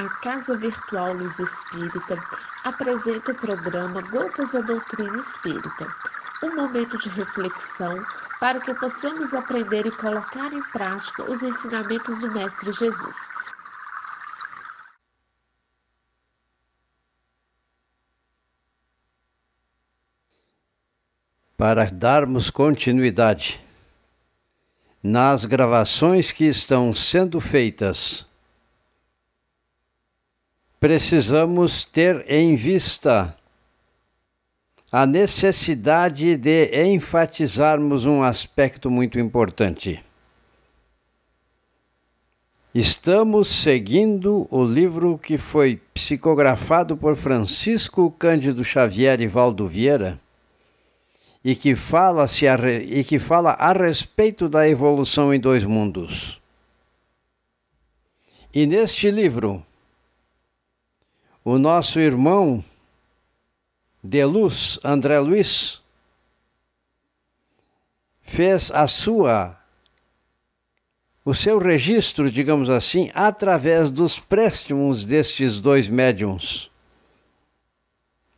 A Casa Virtual Luz Espírita apresenta o programa Gotas da Doutrina Espírita, um momento de reflexão para que possamos aprender e colocar em prática os ensinamentos do Mestre Jesus. Para darmos continuidade nas gravações que estão sendo feitas precisamos ter em vista a necessidade de enfatizarmos um aspecto muito importante. Estamos seguindo o livro que foi psicografado por Francisco Cândido Xavier e Valdo Vieira e que fala, -se a, e que fala a respeito da evolução em dois mundos. E neste livro, o nosso irmão de luz, André Luiz, fez a sua o seu registro, digamos assim, através dos préstimos destes dois médiums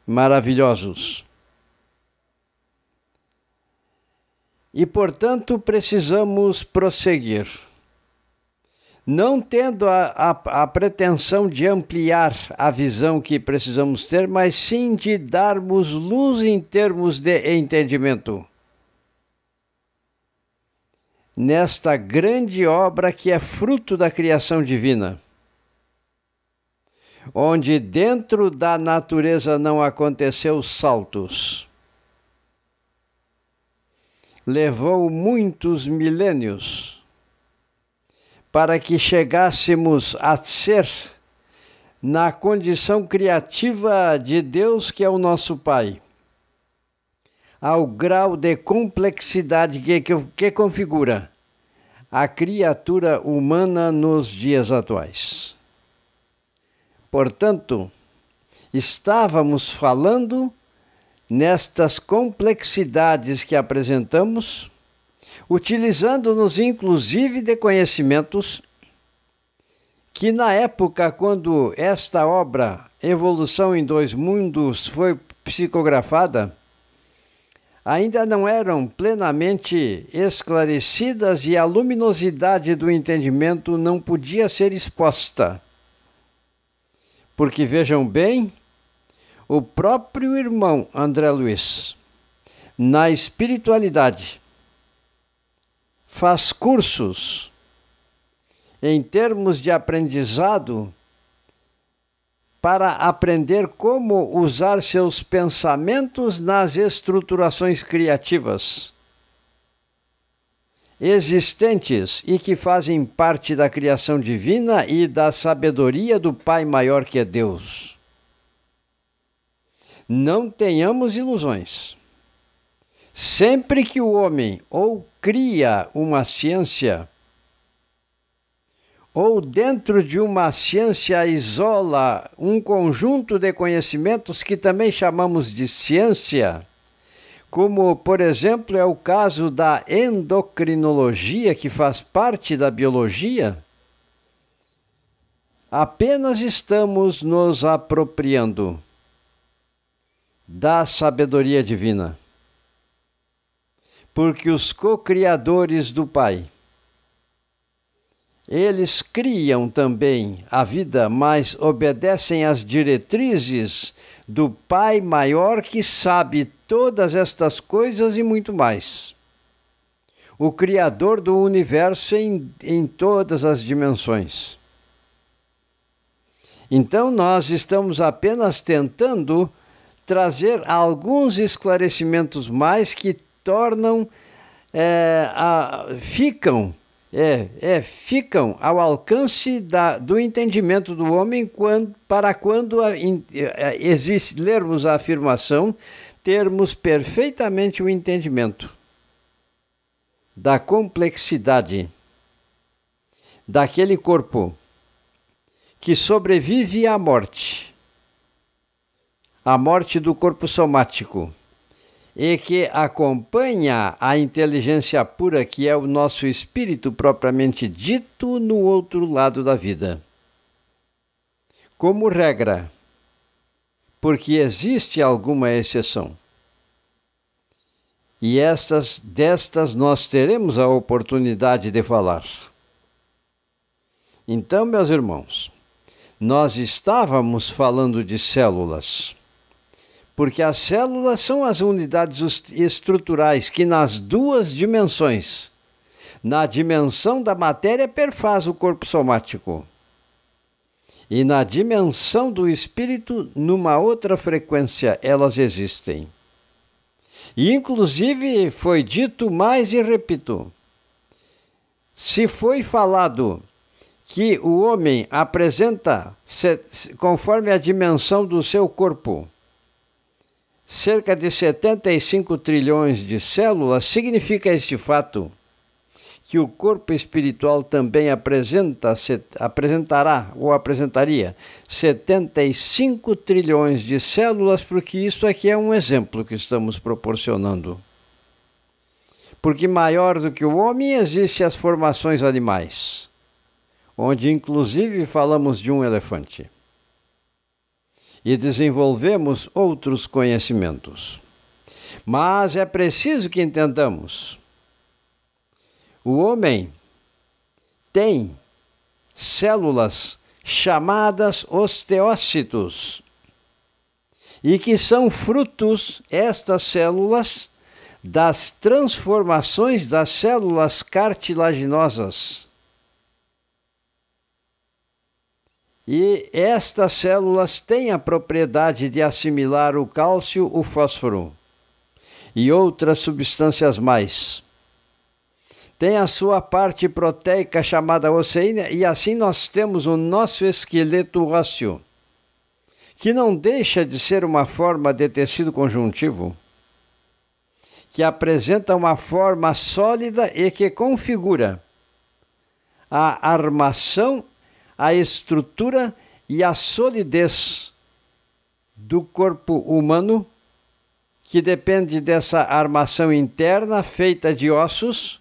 maravilhosos. E, portanto, precisamos prosseguir não tendo a, a, a, pretensão de ampliar a visão que precisamos ter, mas sim de darmos luz em termos de entendimento. Nesta grande obra que é fruto da criação divina, onde dentro da natureza não aconteceu saltos, levou muitos milênios para que chegássemos a ser na condição criativa de Deus, que é o nosso Pai, ao grau de complexidade que, que, que configura a criatura humana nos dias atuais. Portanto, estávamos falando nestas complexidades que apresentamos utilizando-nos inclusive de conhecimentos que na época quando esta obra Evolução em Dois Mundos foi psicografada, ainda não eram plenamente esclarecidas e a luminosidade do entendimento não podia ser exposta. Porque vejam bem, o próprio irmão André Luiz, na espiritualidade, faz cursos em termos de aprendizado para aprender como usar seus pensamentos nas estruturações criativas existentes e que fazem parte da criação divina e da sabedoria do Pai maior que é Deus. Não tenhamos ilusões. Sempre que o homem ou cria uma ciência, ou dentro de uma ciência isola um conjunto de conhecimentos que também chamamos de ciência, como, por exemplo, é o caso da endocrinologia, que faz parte da biologia, apenas estamos nos apropriando da sabedoria divina porque os co-criadores do Pai, eles criam também a vida, mas obedecem às diretrizes do Pai maior que sabe todas estas coisas e muito mais. O Criador do universo em, em todas as dimensões. Então, nós estamos apenas tentando trazer alguns esclarecimentos mais que tornam, é, a, ficam, é, é, ficam ao alcance da, do entendimento do homem quando, para quando a, in, é, existe, lermos a afirmação, termos perfeitamente o entendimento da complexidade daquele corpo que sobrevive à morte, à morte do corpo somático e que acompanha a inteligência pura que é o nosso espírito propriamente dito no outro lado da vida. como regra, porque existe alguma exceção. E estas destas nós teremos a oportunidade de falar. Então, meus irmãos, nós estávamos falando de células, porque as células são as unidades estruturais que, nas duas dimensões, na dimensão da matéria, perfaz o corpo somático, e na dimensão do espírito, numa outra frequência, elas existem. E, inclusive, foi dito mais e repito: se foi falado que o homem apresenta, conforme a dimensão do seu corpo, cerca de 75 trilhões de células, significa este fato que o corpo espiritual também apresenta, apresentará ou apresentaria 75 trilhões de células, porque isso aqui é um exemplo que estamos proporcionando. Porque maior do que o homem existem as formações animais onde inclusive falamos de um elefante. E desenvolvemos outros conhecimentos. Mas é preciso que entendamos: o homem tem células chamadas osteócitos, e que são frutos, estas células, das transformações das células cartilaginosas E estas células têm a propriedade de assimilar o cálcio, o fósforo e outras substâncias mais. Tem a sua parte proteica chamada oceína, e assim nós temos o nosso esqueleto ósseo, que não deixa de ser uma forma de tecido conjuntivo, que apresenta uma forma sólida e que configura a armação a estrutura e a solidez do corpo humano, que depende dessa armação interna feita de ossos,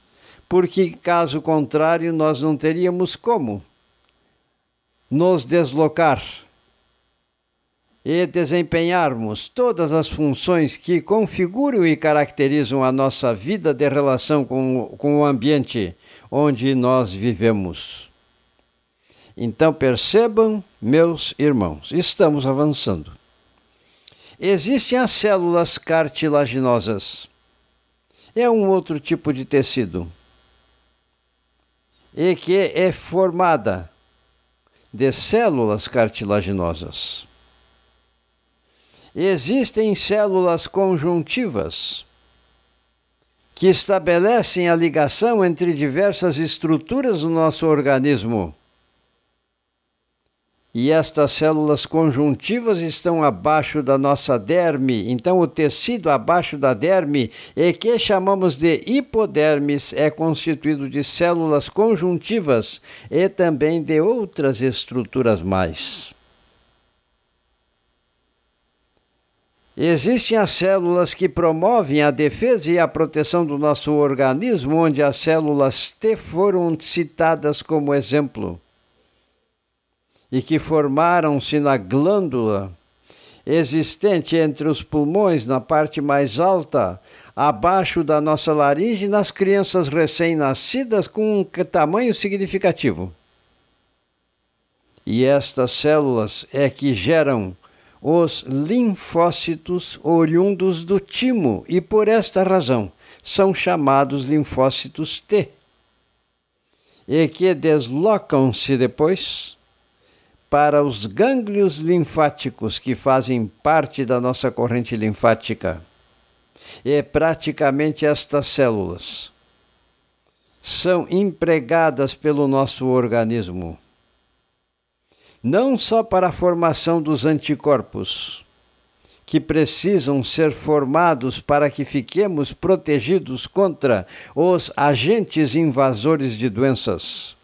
porque caso contrário nós não teríamos como nos deslocar e desempenharmos todas as funções que configuram e caracterizam a nossa vida de relação com, com o ambiente onde nós vivemos. Então percebam, meus irmãos, estamos avançando. Existem as células cartilaginosas. É um outro tipo de tecido e que é formada de células cartilaginosas. Existem células conjuntivas que estabelecem a ligação entre diversas estruturas do nosso organismo e estas células conjuntivas estão abaixo da nossa derme. Então, o tecido abaixo da derme, e que chamamos de hipodermis, é constituído de células conjuntivas e também de outras estruturas mais. Existem as células que promovem a defesa e a proteção do nosso organismo, onde as células T foram citadas como exemplo e que formaram-se na glândula existente entre os pulmões na parte mais alta, abaixo da nossa laringe, nas crianças recém-nascidas com um tamanho significativo. E estas células é que geram os linfócitos oriundos do timo e por esta razão são chamados linfócitos T. E que deslocam-se depois para os gânglios linfáticos que fazem parte da nossa corrente linfática. E praticamente estas células são empregadas pelo nosso organismo, não só para a formação dos anticorpos, que precisam ser formados para que fiquemos protegidos contra os agentes invasores de doenças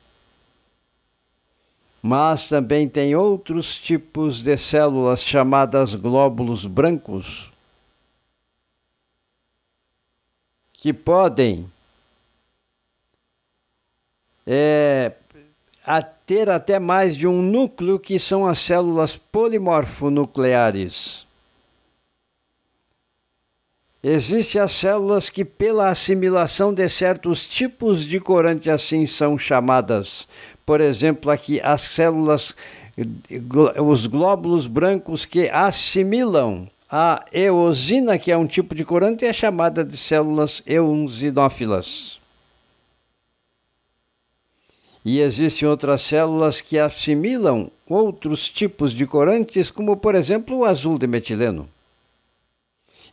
mas também tem outros tipos de células chamadas glóbulos brancos que podem é, ter até mais de um núcleo, que são as células polimorfonucleares. Existem as células que, pela assimilação de certos tipos de corante, assim são chamadas. Por exemplo, aqui as células, os glóbulos brancos que assimilam a eosina, que é um tipo de corante, é chamada de células eosinófilas. E existem outras células que assimilam outros tipos de corantes, como por exemplo o azul de metileno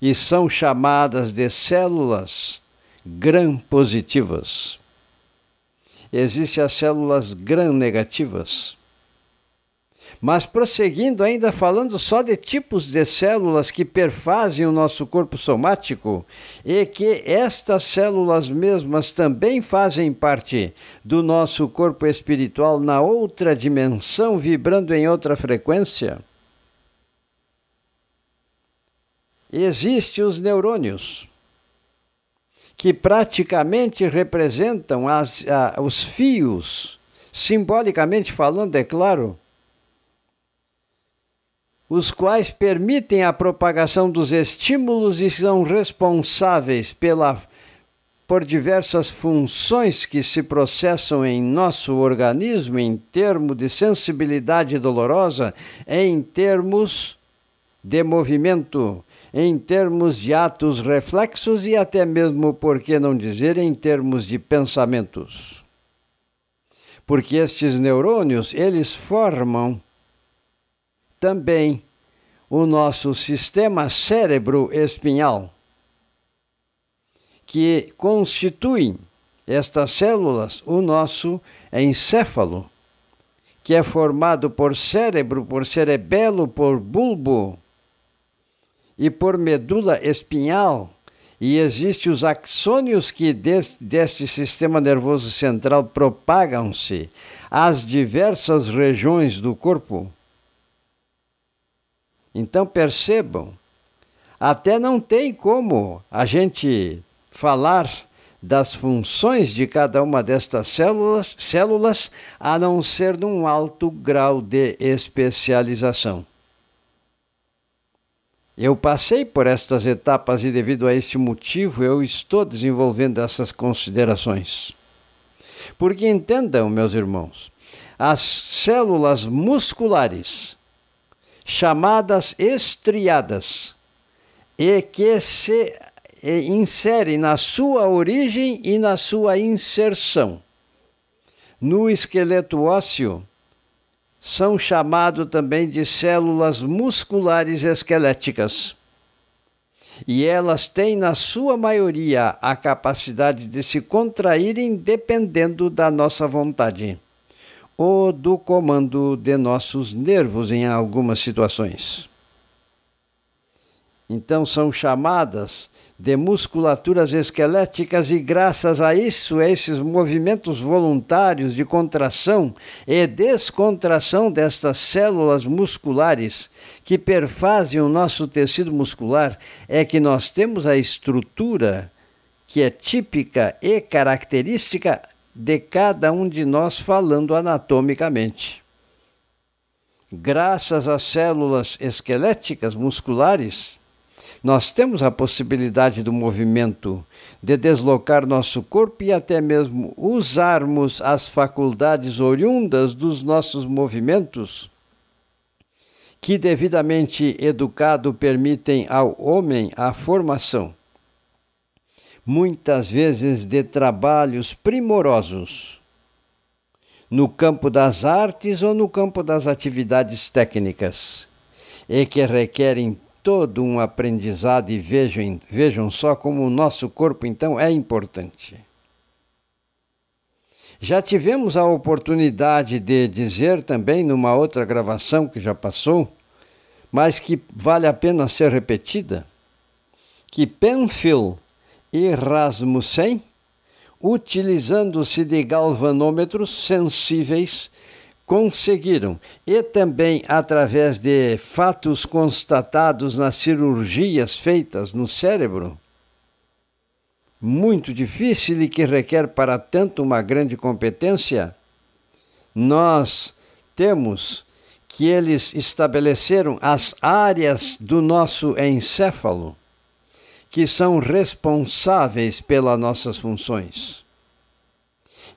e são chamadas de células gram-positivas. Existem as células gram-negativas. Mas prosseguindo, ainda falando só de tipos de células que perfazem o nosso corpo somático, e que estas células mesmas também fazem parte do nosso corpo espiritual na outra dimensão, vibrando em outra frequência. existem os neurônios, que praticamente representam as, a, os fios, simbolicamente falando, é claro, os quais permitem a propagação dos estímulos e são responsáveis pela por diversas funções que se processam em nosso organismo em termos de sensibilidade dolorosa, em termos de movimento, em termos de atos reflexos e até mesmo, por que não dizer, em termos de pensamentos. Porque estes neurônios, eles formam também o nosso sistema cérebro-espinhal, que constituem estas células o nosso encéfalo, que é formado por cérebro, por cerebelo, por bulbo, e por medula espinhal, e existem os axônios que deste, sistema nervoso central propagam-se às diversas regiões do corpo. Então percebam, até não tem como a gente falar das funções de cada uma destas células, células a não ser num alto grau de especialização. Eu passei por estas etapas e, devido a este motivo, eu estou desenvolvendo essas considerações. Porque entendam, meus irmãos, as células musculares, chamadas estriadas, e que se inserem na sua origem e na sua inserção no esqueleto ósseo são chamados também de células musculares esqueléticas. E elas têm, na sua maioria, a capacidade de se contraírem dependendo da nossa vontade ou do comando de nossos nervos em algumas situações. Então, são chamadas de musculaturas esqueléticas e graças a isso, a esses movimentos voluntários de contração e descontração destas células musculares que perfazem o nosso tecido muscular, é que nós temos a estrutura que é típica e característica de cada um de nós falando anatomicamente. Graças às células esqueléticas musculares, nós temos a possibilidade do movimento, de deslocar nosso corpo e até mesmo usarmos as faculdades oriundas dos nossos movimentos, que devidamente educado permitem ao homem a formação, muitas vezes de trabalhos primorosos no campo das artes ou no campo das atividades técnicas, e que requerem todo um aprendizado e vejam, vejam só como o nosso corpo então é importante. Já tivemos a oportunidade de dizer também numa outra gravação que já passou, mas que vale a pena ser repetida, que Penfield e Rasmussen, utilizando-se de galvanômetros sensíveis, conseguiram, e também através de fatos constatados nas cirurgias feitas no cérebro, muito difícil e que requer para tanto uma grande competência, nós temos que eles estabeleceram as áreas do nosso encéfalo que são responsáveis pelas nossas funções.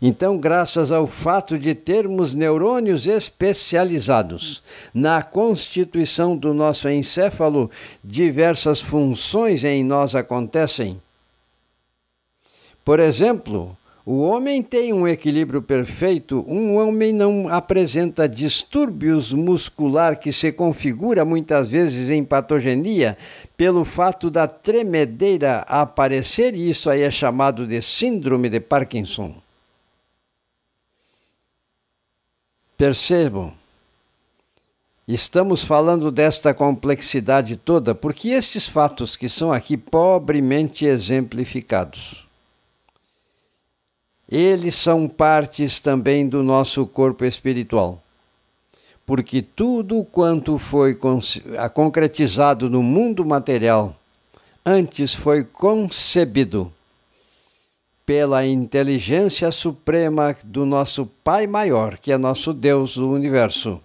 Então, graças ao fato de termos neurônios especializados na constituição do nosso encéfalo, diversas funções em nós acontecem. Por exemplo, o homem tem um equilíbrio perfeito, um homem não apresenta distúrbios muscular que se configura muitas vezes em patogenia pelo fato da tremedeira aparecer, e isso aí é chamado de síndrome de Parkinson. Percebam, estamos falando desta complexidade toda porque esses fatos que são aqui pobremente exemplificados eles são partes também do nosso corpo espiritual. Porque tudo quanto foi concretizado no mundo material antes foi concebido pela inteligência suprema do nosso Pai Maior, que é nosso Deus do universo.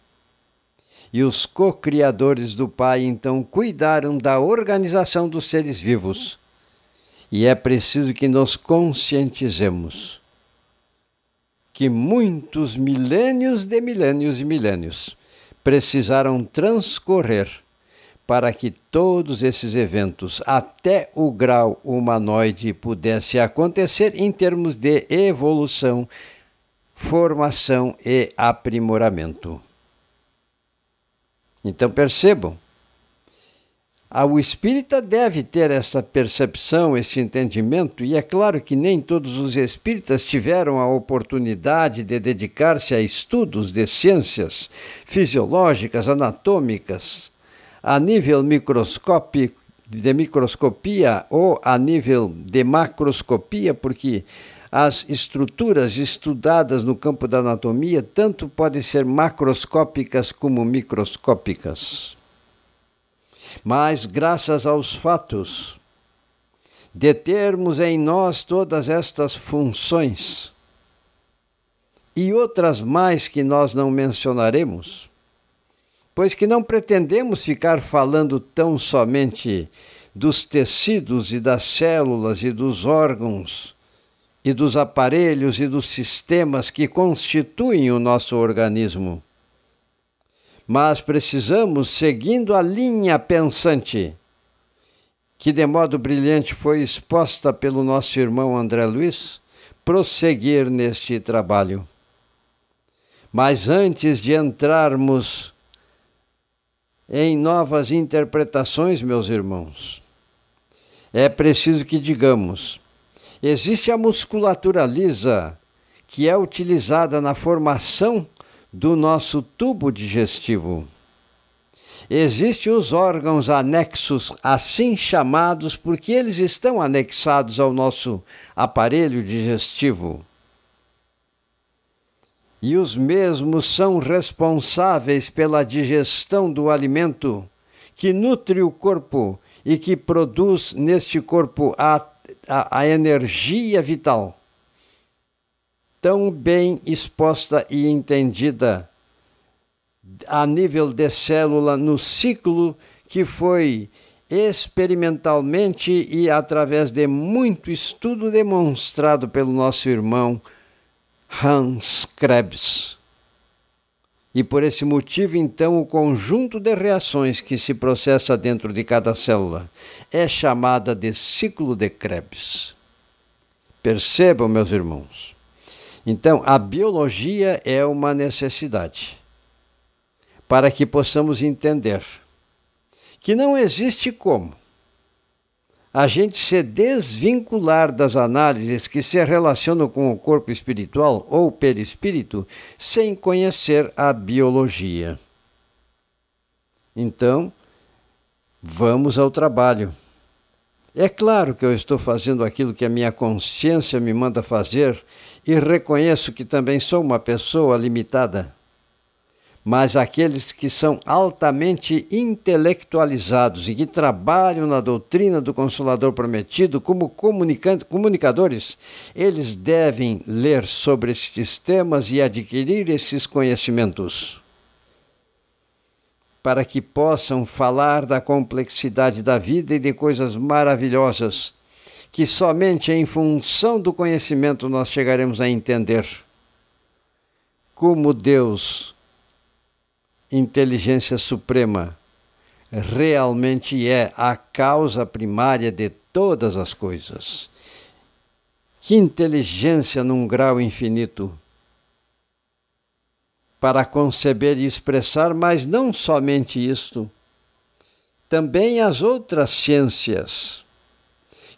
E os co-criadores do Pai então cuidaram da organização dos seres vivos. E é preciso que nos conscientizemos que muitos milênios de milênios e milênios precisaram transcorrer para que todos esses eventos, até o grau humanoide, pudesse acontecer em termos de evolução, formação e aprimoramento. Então percebam, o espírita deve ter essa percepção, esse entendimento, e é claro que nem todos os espíritas tiveram a oportunidade de dedicar-se a estudos de ciências fisiológicas, anatômicas, a nível microscópico, de microscopia ou a nível de macroscopia, porque as estruturas estudadas no campo da anatomia tanto podem ser macroscópicas como microscópicas. Mas, graças aos fatos de termos em nós todas estas funções e outras mais que nós não mencionaremos, pois que não pretendemos ficar falando tão somente dos tecidos e das células e dos órgãos e dos aparelhos e dos sistemas que constituem o nosso organismo mas precisamos, seguindo a linha pensante que de modo brilhante foi exposta pelo nosso irmão André Luiz, prosseguir neste trabalho. Mas antes de entrarmos em novas interpretações, meus irmãos, é preciso que digamos: existe a musculatura lisa que é utilizada na formação do nosso tubo digestivo. Existem os órgãos anexos, assim chamados, porque eles estão anexados ao nosso aparelho digestivo. E os mesmos são responsáveis pela digestão do alimento que nutre o corpo e que produz neste corpo a, a, a energia vital tão bem exposta e entendida a nível de célula no ciclo que foi experimentalmente e através de muito estudo demonstrado pelo nosso irmão Hans Krebs. E por esse motivo, então, o conjunto de reações que se processa dentro de cada célula é chamada de ciclo de Krebs. Percebam, meus irmãos, então, a biologia é uma necessidade para que possamos entender que não existe como a gente se desvincular das análises que se relacionam com o corpo espiritual ou perispírito sem conhecer a biologia. Então, vamos ao trabalho. É claro que eu estou fazendo aquilo que a minha consciência me manda fazer e reconheço que também sou uma pessoa limitada. Mas aqueles que são altamente intelectualizados e que trabalham na doutrina do Consolador Prometido como comunicadores, eles devem ler sobre estes temas e adquirir esses conhecimentos. Para que possam falar da complexidade da vida e de coisas maravilhosas que somente em função do conhecimento nós chegaremos a entender como Deus inteligência suprema realmente é a causa primária de todas as coisas. Que inteligência num grau infinito para conceber e expressar, mas não somente isto, também as outras ciências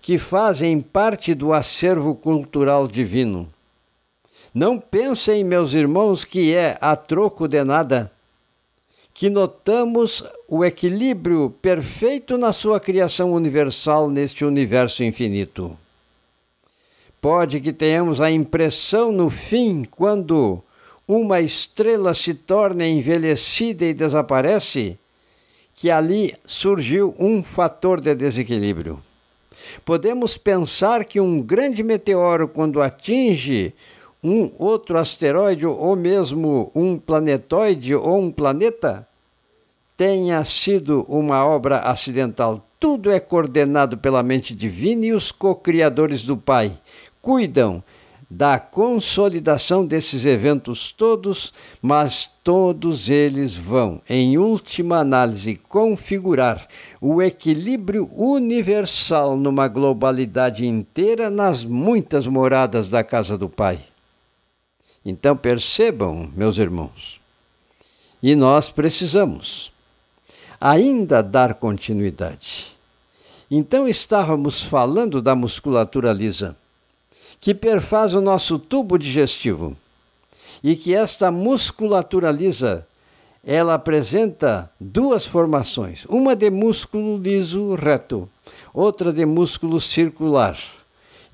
que fazem parte do acervo cultural divino. Não pensem, meus irmãos, que é a troco de nada que notamos o equilíbrio perfeito na sua criação universal neste universo infinito. Pode que tenhamos a impressão no fim, quando uma estrela se torna envelhecida e desaparece, que ali surgiu um fator de desequilíbrio. Podemos pensar que um grande meteoro, quando atinge um outro asteroide ou mesmo um planetoide ou um planeta tenha sido uma obra acidental. Tudo é coordenado pela mente divina e os co-criadores do Pai cuidam da consolidação desses eventos todos, mas todos eles vão, em última análise, configurar o equilíbrio universal numa globalidade inteira nas muitas moradas da casa do Pai. Então percebam, meus irmãos, e nós precisamos ainda dar continuidade. Então estávamos falando da musculatura lisa, que perfaz o nosso tubo digestivo, e que esta musculatura lisa ela apresenta duas formações, uma de músculo liso reto, outra de músculo circular.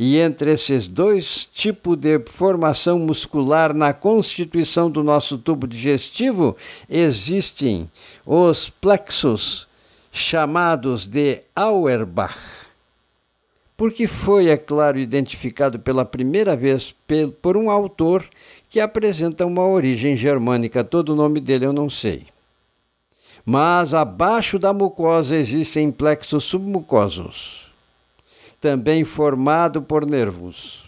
E entre esses dois tipos de formação muscular na constituição do nosso tubo digestivo existem os plexos, chamados de Auerbach. Porque foi, é claro, identificado pela primeira vez por um autor que apresenta uma origem germânica. Todo o nome dele eu não sei. Mas abaixo da mucosa existem plexos submucosos também formado por nervos.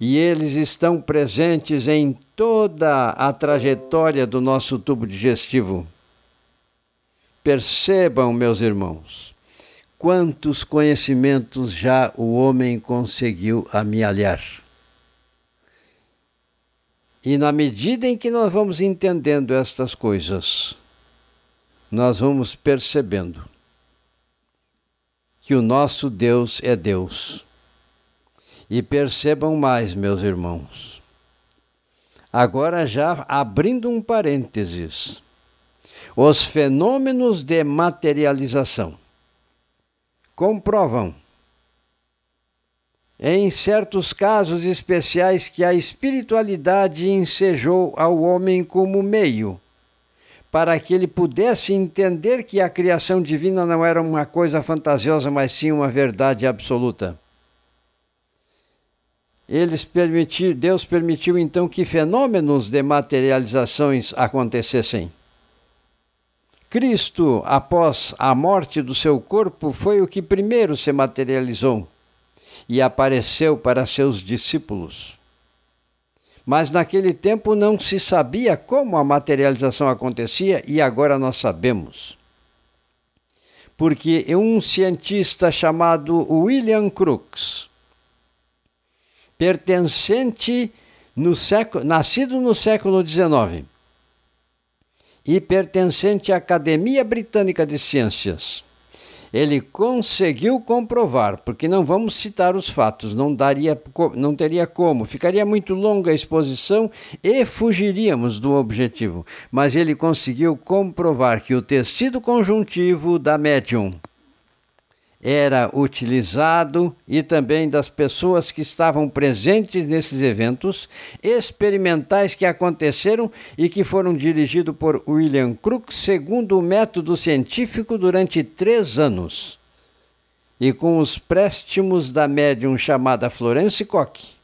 E eles estão presentes em toda a trajetória do nosso tubo digestivo. Percebam, meus irmãos, quantos conhecimentos já o homem conseguiu amealhar. E na medida em que nós vamos entendendo estas coisas, nós vamos percebendo que o nosso Deus é Deus. E percebam mais, meus irmãos. Agora, já abrindo um parênteses, os fenômenos de materialização comprovam, em certos casos especiais, que a espiritualidade ensejou ao homem como meio para que ele pudesse entender que a criação divina não era uma coisa fantasiosa, mas sim uma verdade absoluta. Eles permitir, Deus permitiu então que fenômenos de materializações acontecessem. Cristo, após a morte do seu corpo, foi o que primeiro se materializou e apareceu para seus discípulos. Mas naquele tempo não se sabia como a materialização acontecia e agora nós sabemos. Porque um cientista chamado William Crookes, pertencente no século, nascido no século XIX e pertencente à Academia Britânica de Ciências, ele conseguiu comprovar, porque não vamos citar os fatos, não daria, não teria como, ficaria muito longa a exposição e fugiríamos do objetivo. Mas ele conseguiu comprovar que o tecido conjuntivo da médium era utilizado e também das pessoas que estavam presentes nesses eventos experimentais que aconteceram e que foram dirigidos por William Crookes segundo o método científico durante três anos e com os préstimos da médium chamada Florence Koch.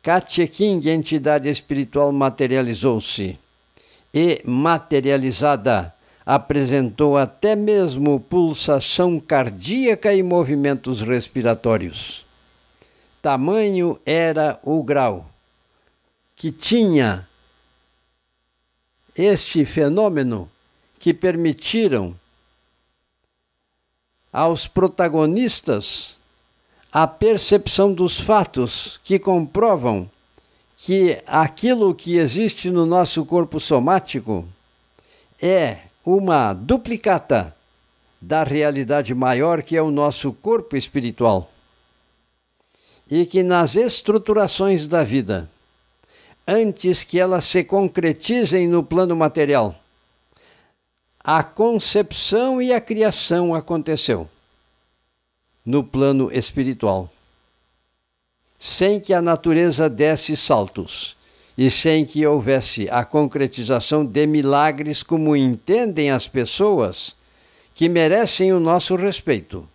Katia King, entidade espiritual, materializou-se e materializada apresentou até mesmo pulsação cardíaca e movimentos respiratórios. Tamanho era o grau que tinha este fenômeno que permitiram aos protagonistas a percepção dos fatos que comprovam que aquilo que existe no nosso corpo somático é uma duplicata da realidade maior que é o nosso corpo espiritual. E que nas estruturações da vida, antes que elas se concretizem no plano material, a concepção e a criação aconteceu no plano espiritual, sem que a natureza desse saltos e sem que houvesse a concretização de milagres como entendem as pessoas que merecem o nosso respeito,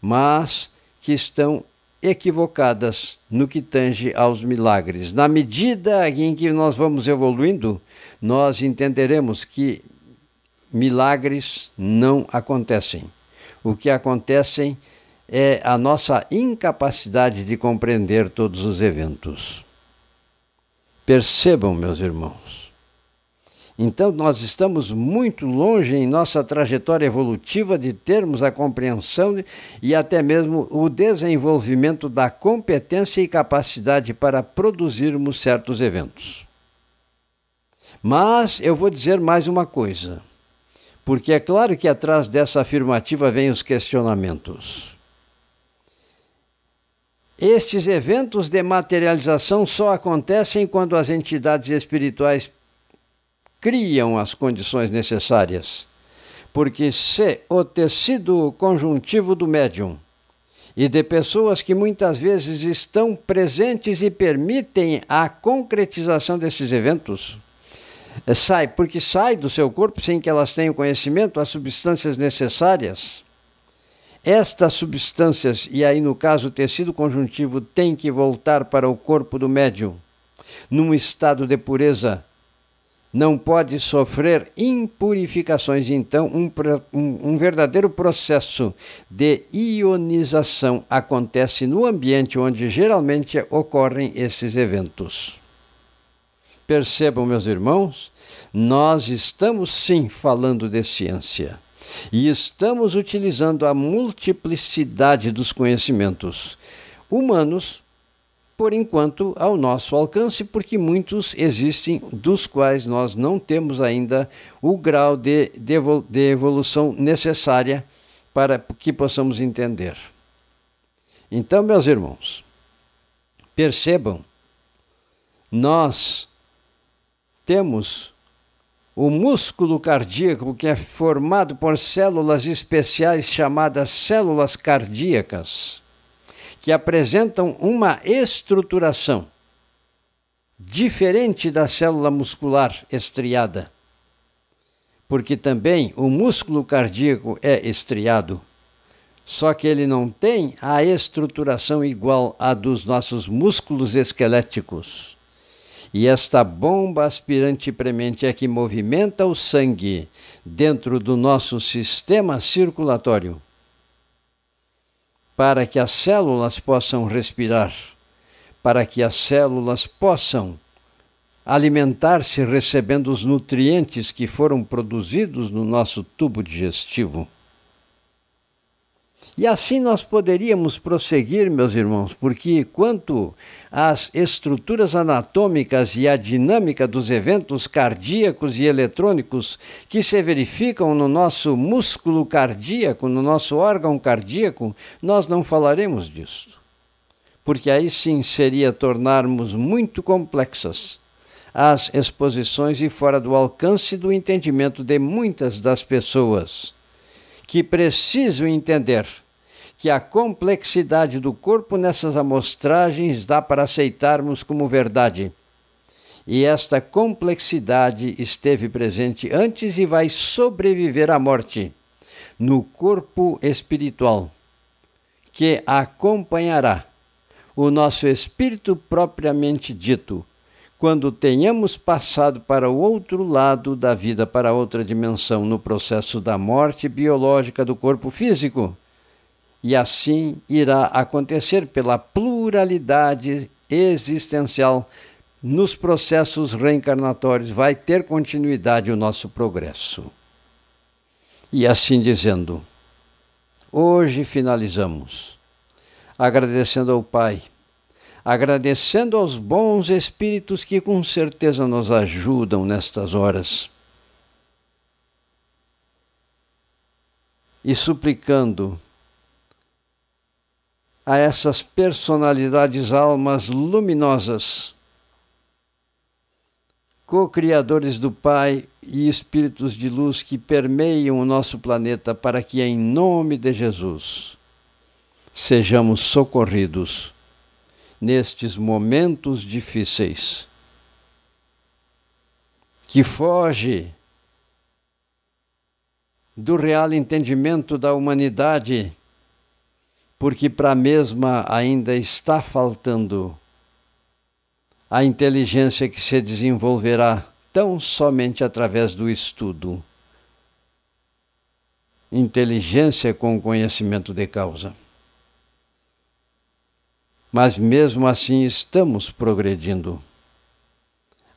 mas que estão equivocadas no que tange aos milagres. Na medida em que nós vamos evoluindo, nós entenderemos que milagres não acontecem. O que acontecem é a nossa incapacidade de compreender todos os eventos. Percebam, meus irmãos. Então, nós estamos muito longe em nossa trajetória evolutiva de termos a compreensão e até mesmo o desenvolvimento da competência e capacidade para produzirmos certos eventos. Mas eu vou dizer mais uma coisa, porque é claro que atrás dessa afirmativa vêm os questionamentos. Estes eventos de materialização só acontecem quando as entidades espirituais criam as condições necessárias. Porque se o tecido conjuntivo do médium e de pessoas que muitas vezes estão presentes e permitem a concretização desses eventos, sai, porque sai do seu corpo sem que elas tenham conhecimento, as substâncias necessárias estas substâncias, e aí no caso o tecido conjuntivo, tem que voltar para o corpo do médium num estado de pureza. Não pode sofrer impurificações, então, um, um, um verdadeiro processo de ionização acontece no ambiente onde geralmente ocorrem esses eventos. Percebam, meus irmãos, nós estamos sim falando de ciência. E estamos utilizando a multiplicidade dos conhecimentos humanos, por enquanto, ao nosso alcance, porque muitos existem, dos quais nós não temos ainda o grau de, de, evolução necessária para que possamos entender. Então, meus irmãos, percebam, nós temos o músculo cardíaco, que é formado por células especiais chamadas células cardíacas, que apresentam uma estruturação diferente da célula muscular estriada, porque também o músculo cardíaco é estriado, só que ele não tem a estruturação igual à dos nossos músculos esqueléticos. E esta bomba aspirante premente é que movimenta o sangue dentro do nosso sistema circulatório para que as células possam respirar, para que as células possam alimentar-se recebendo os nutrientes que foram produzidos no nosso tubo digestivo. E assim nós poderíamos prosseguir, meus irmãos, porque quanto às estruturas anatômicas e à dinâmica dos eventos cardíacos e eletrônicos que se verificam no nosso músculo cardíaco, no nosso órgão cardíaco, nós não falaremos disso. Porque aí sim seria tornarmos muito complexas as exposições e fora do alcance do entendimento de muitas das pessoas que preciso entender que a complexidade do corpo nessas amostragens dá para aceitarmos como verdade. E esta complexidade esteve presente antes e vai sobreviver à morte no corpo espiritual, que acompanhará o nosso espírito propriamente dito, quando tenhamos passado para o outro lado da vida, para outra dimensão, no processo da morte biológica do corpo físico. E assim irá acontecer pela pluralidade existencial nos processos reencarnatórios, vai ter continuidade o nosso progresso. E assim dizendo, hoje finalizamos, agradecendo ao Pai, agradecendo aos bons espíritos que com certeza nos ajudam nestas horas. E suplicando a essas personalidades almas luminosas, co-criadores do Pai e espíritos de luz que permeiam o nosso planeta, para que, em nome de Jesus, sejamos socorridos nestes momentos difíceis. Que foge do real entendimento da humanidade porque para a mesma ainda está faltando a inteligência que se desenvolverá tão somente através do estudo. Inteligência com conhecimento de causa. Mas mesmo assim estamos progredindo,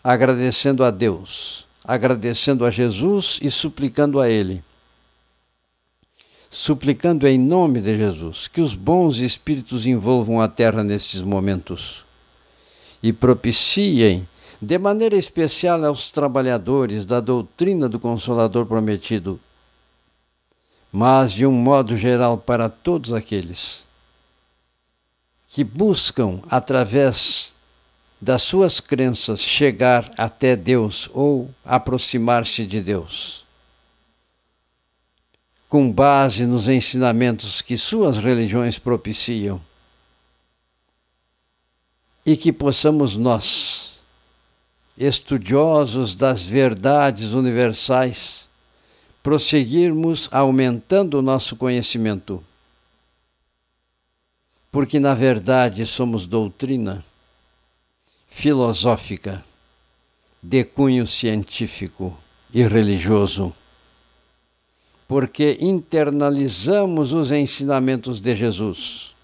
agradecendo a Deus, agradecendo a Jesus e suplicando a Ele. Suplicando em nome de Jesus que os bons espíritos envolvam a terra nestes momentos e propiciem de maneira especial aos trabalhadores da doutrina do Consolador prometido, mas de um modo geral para todos aqueles que buscam, através das suas crenças, chegar até Deus ou aproximar-se de Deus com base nos ensinamentos que suas religiões propiciam. E que possamos nós, estudiosos das verdades universais, prosseguirmos aumentando o nosso conhecimento. Porque, na verdade, somos doutrina filosófica, de cunho científico e religioso porque internalizamos os ensinamentos de Jesus.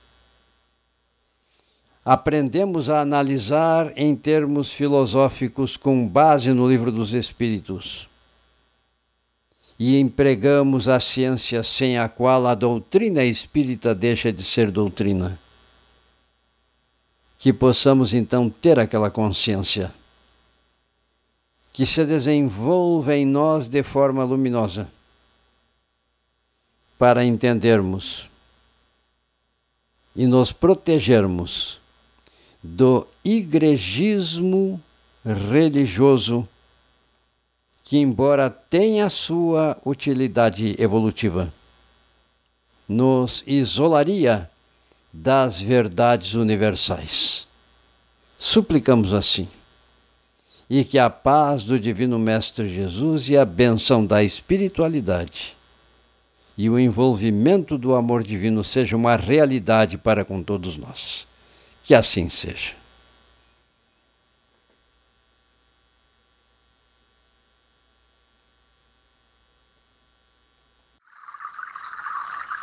Aprendemos a analisar em termos filosóficos com base no Livro dos Espíritos. E empregamos a ciência sem a qual a doutrina espírita deixa de ser doutrina. Que possamos então ter aquela consciência que se desenvolva em nós de forma luminosa para entendermos e nos protegermos do igrejismo religioso que, embora tenha sua utilidade evolutiva, nos isolaria das verdades universais. Suplicamos assim, e que a paz do Divino Mestre Jesus e a benção da espiritualidade e o envolvimento do amor divino seja uma realidade para com todos nós. Que assim seja.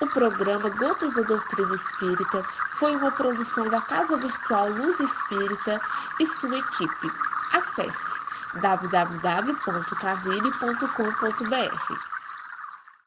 Programa Gotas da Doutrina Espírita foi uma produção da Casa Virtual Luz Espírita e sua equipe. Acesse www.cavile.com.br.